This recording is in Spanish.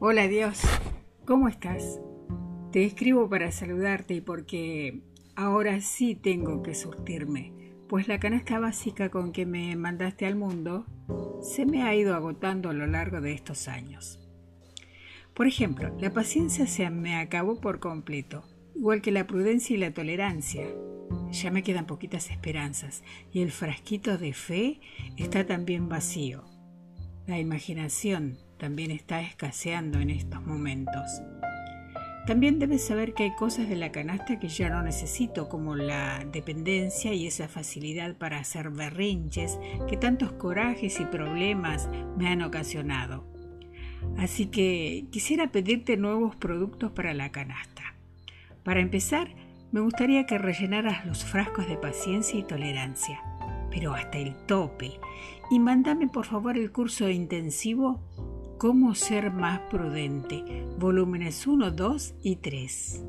Hola Dios, ¿cómo estás? Te escribo para saludarte y porque ahora sí tengo que surtirme, pues la canasta básica con que me mandaste al mundo se me ha ido agotando a lo largo de estos años. Por ejemplo, la paciencia se me acabó por completo, igual que la prudencia y la tolerancia. Ya me quedan poquitas esperanzas y el frasquito de fe está también vacío. La imaginación también está escaseando en estos momentos. También debes saber que hay cosas de la canasta que ya no necesito, como la dependencia y esa facilidad para hacer berrinches que tantos corajes y problemas me han ocasionado. Así que quisiera pedirte nuevos productos para la canasta. Para empezar, me gustaría que rellenaras los frascos de paciencia y tolerancia, pero hasta el tope. Y mándame por favor el curso intensivo Cómo ser más prudente, volúmenes 1, 2 y 3.